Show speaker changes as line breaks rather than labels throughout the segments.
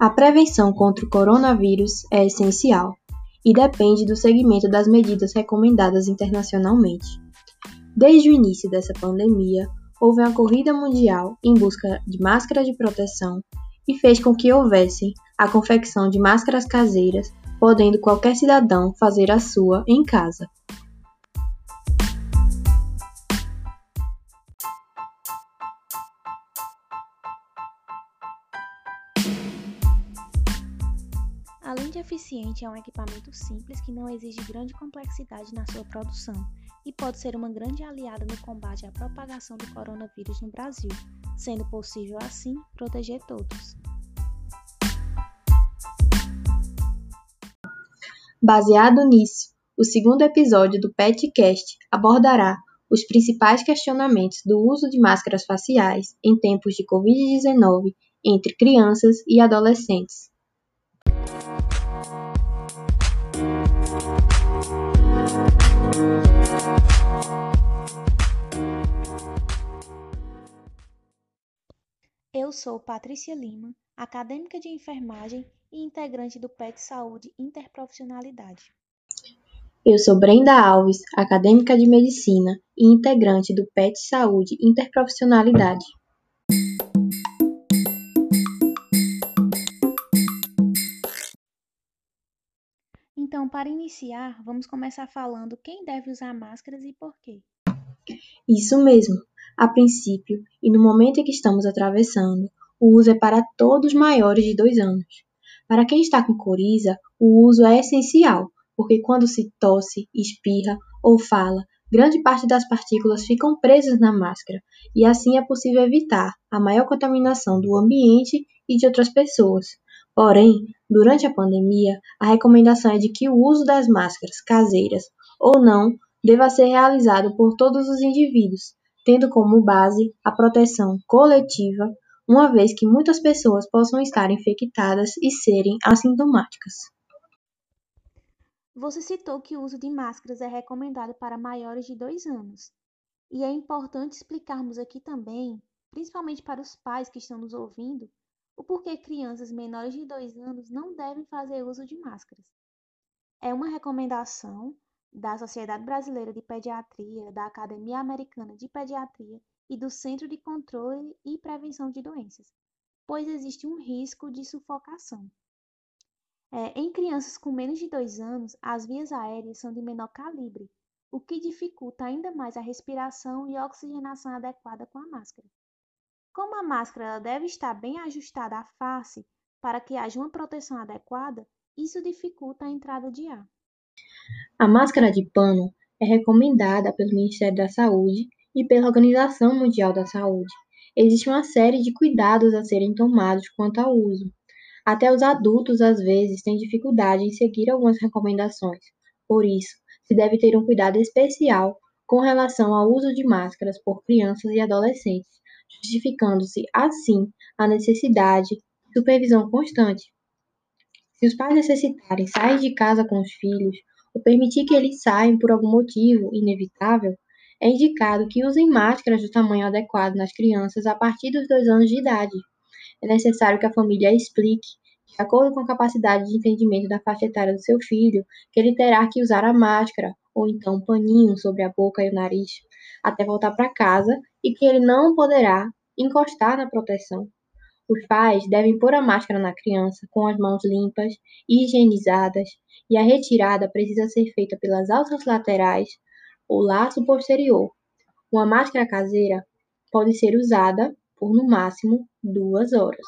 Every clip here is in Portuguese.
A prevenção contra o coronavírus é essencial e depende do seguimento das medidas recomendadas internacionalmente. Desde o início dessa pandemia, houve uma corrida mundial em busca de máscaras de proteção e fez com que houvesse a confecção de máscaras caseiras, podendo qualquer cidadão fazer a sua em casa.
Além de eficiente, é um equipamento simples que não exige grande complexidade na sua produção e pode ser uma grande aliada no combate à propagação do coronavírus no Brasil, sendo possível assim proteger todos.
Baseado nisso, o segundo episódio do PetCast abordará os principais questionamentos do uso de máscaras faciais em tempos de Covid-19 entre crianças e adolescentes.
Eu sou Patrícia Lima, acadêmica de enfermagem e integrante do PET Saúde Interprofissionalidade.
Eu sou Brenda Alves, acadêmica de medicina e integrante do PET Saúde Interprofissionalidade.
Então, para iniciar, vamos começar falando quem deve usar máscaras e por quê.
Isso mesmo. A princípio, e no momento em que estamos atravessando, o uso é para todos maiores de dois anos. Para quem está com coriza, o uso é essencial, porque quando se tosse, espirra ou fala, grande parte das partículas ficam presas na máscara, e assim é possível evitar a maior contaminação do ambiente e de outras pessoas. Porém, durante a pandemia, a recomendação é de que o uso das máscaras caseiras ou não deva ser realizado por todos os indivíduos, tendo como base a proteção coletiva, uma vez que muitas pessoas possam estar infectadas e serem assintomáticas.
Você citou que o uso de máscaras é recomendado para maiores de dois anos. E é importante explicarmos aqui também, principalmente para os pais que estão nos ouvindo, o porquê crianças menores de dois anos não devem fazer uso de máscaras. É uma recomendação da Sociedade Brasileira de Pediatria, da Academia Americana de Pediatria e do Centro de Controle e Prevenção de Doenças, pois existe um risco de sufocação. É, em crianças com menos de dois anos, as vias aéreas são de menor calibre, o que dificulta ainda mais a respiração e oxigenação adequada com a máscara. Como a máscara deve estar bem ajustada à face para que haja uma proteção adequada, isso dificulta a entrada de ar.
A máscara de pano é recomendada pelo Ministério da Saúde e pela Organização Mundial da Saúde. Existe uma série de cuidados a serem tomados quanto ao uso. Até os adultos, às vezes, têm dificuldade em seguir algumas recomendações. Por isso, se deve ter um cuidado especial com relação ao uso de máscaras por crianças e adolescentes, justificando-se, assim, a necessidade de supervisão constante. Se os pais necessitarem sair de casa com os filhos, ou permitir que eles saiam por algum motivo inevitável, é indicado que usem máscaras do tamanho adequado nas crianças a partir dos dois anos de idade. É necessário que a família explique, de acordo com a capacidade de entendimento da faixa etária do seu filho, que ele terá que usar a máscara, ou então um paninho sobre a boca e o nariz, até voltar para casa e que ele não poderá encostar na proteção. Os pais devem pôr a máscara na criança com as mãos limpas e higienizadas e a retirada precisa ser feita pelas alças laterais ou laço posterior. Uma máscara caseira pode ser usada por no máximo duas horas.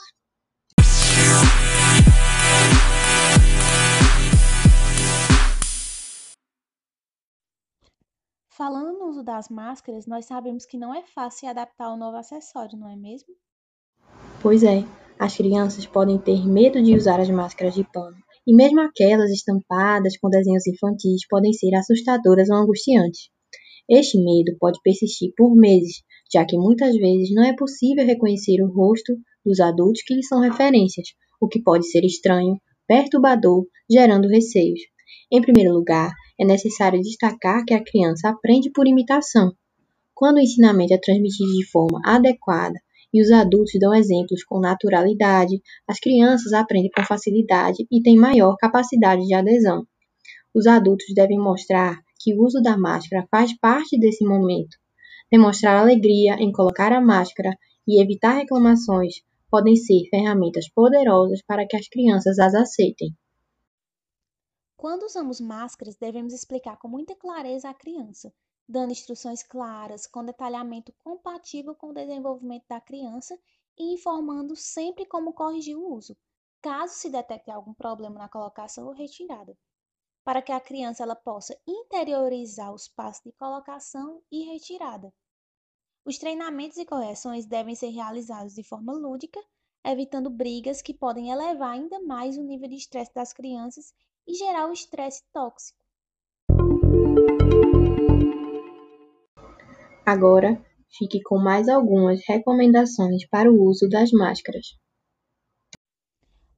Falando no uso das máscaras, nós sabemos que não é fácil adaptar ao novo acessório, não é mesmo?
Pois é, as crianças podem ter medo de usar as máscaras de pano, e mesmo aquelas estampadas com desenhos infantis podem ser assustadoras ou angustiantes. Este medo pode persistir por meses, já que muitas vezes não é possível reconhecer o rosto dos adultos que lhes são referências, o que pode ser estranho, perturbador, gerando receios. Em primeiro lugar, é necessário destacar que a criança aprende por imitação. Quando o ensinamento é transmitido de forma adequada e os adultos dão exemplos com naturalidade, as crianças aprendem com facilidade e têm maior capacidade de adesão. Os adultos devem mostrar que o uso da máscara faz parte desse momento. Demonstrar alegria em colocar a máscara e evitar reclamações podem ser ferramentas poderosas para que as crianças as aceitem.
Quando usamos máscaras, devemos explicar com muita clareza à criança, dando instruções claras, com detalhamento compatível com o desenvolvimento da criança e informando sempre como corrigir o uso, caso se detecte algum problema na colocação ou retirada, para que a criança ela possa interiorizar os passos de colocação e retirada. Os treinamentos e correções devem ser realizados de forma lúdica, evitando brigas que podem elevar ainda mais o nível de estresse das crianças e gerar o estresse tóxico.
Agora, fique com mais algumas recomendações para o uso das máscaras.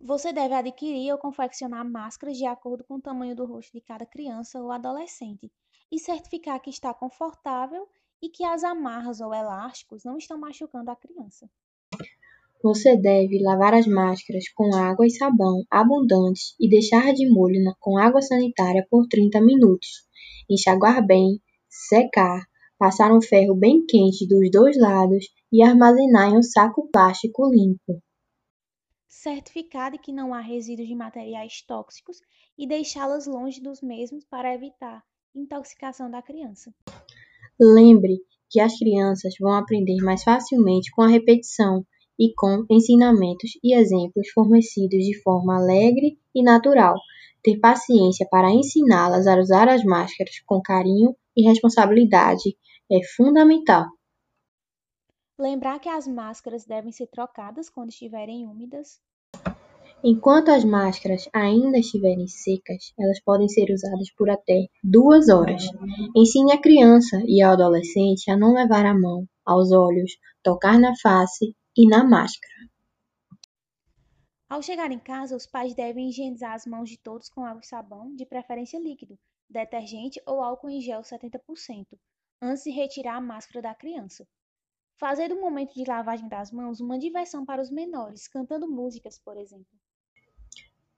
Você deve adquirir ou confeccionar máscaras de acordo com o tamanho do rosto de cada criança ou adolescente e certificar que está confortável e que as amarras ou elásticos não estão machucando a criança.
Você deve lavar as máscaras com água e sabão abundantes e deixar de molho com água sanitária por 30 minutos. Enxaguar bem, secar, passar um ferro bem quente dos dois lados e armazenar em um saco plástico limpo.
Certificar de que não há resíduos de materiais tóxicos e deixá-las longe dos mesmos para evitar intoxicação da criança.
Lembre que as crianças vão aprender mais facilmente com a repetição e com ensinamentos e exemplos fornecidos de forma alegre e natural. Ter paciência para ensiná-las a usar as máscaras com carinho e responsabilidade é fundamental.
Lembrar que as máscaras devem ser trocadas quando estiverem úmidas.
Enquanto as máscaras ainda estiverem secas, elas podem ser usadas por até duas horas. Ensine a criança e ao adolescente a não levar a mão aos olhos, tocar na face e na máscara.
Ao chegar em casa, os pais devem higienizar as mãos de todos com água e sabão, de preferência líquido, detergente ou álcool em gel 70%, antes de retirar a máscara da criança. Fazer do momento de lavagem das mãos uma diversão para os menores, cantando músicas, por exemplo.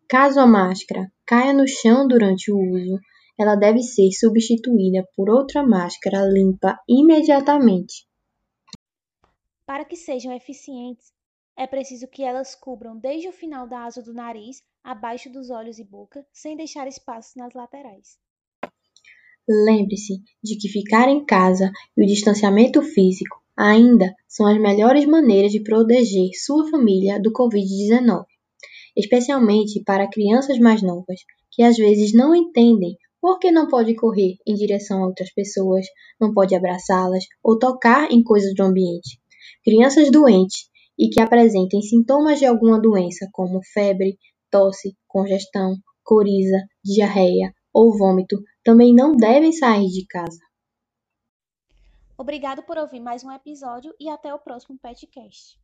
Caso a máscara caia no chão durante o uso, ela deve ser substituída por outra máscara limpa imediatamente.
Para que sejam eficientes, é preciso que elas cubram desde o final da asa do nariz abaixo dos olhos e boca, sem deixar espaços nas laterais.
Lembre-se de que ficar em casa e o distanciamento físico ainda são as melhores maneiras de proteger sua família do Covid-19, especialmente para crianças mais novas, que às vezes não entendem por que não pode correr em direção a outras pessoas, não pode abraçá-las ou tocar em coisas do ambiente. Crianças doentes e que apresentem sintomas de alguma doença, como febre, tosse, congestão, coriza, diarreia ou vômito, também não devem sair de casa.
Obrigado por ouvir mais um episódio e até o próximo podcast.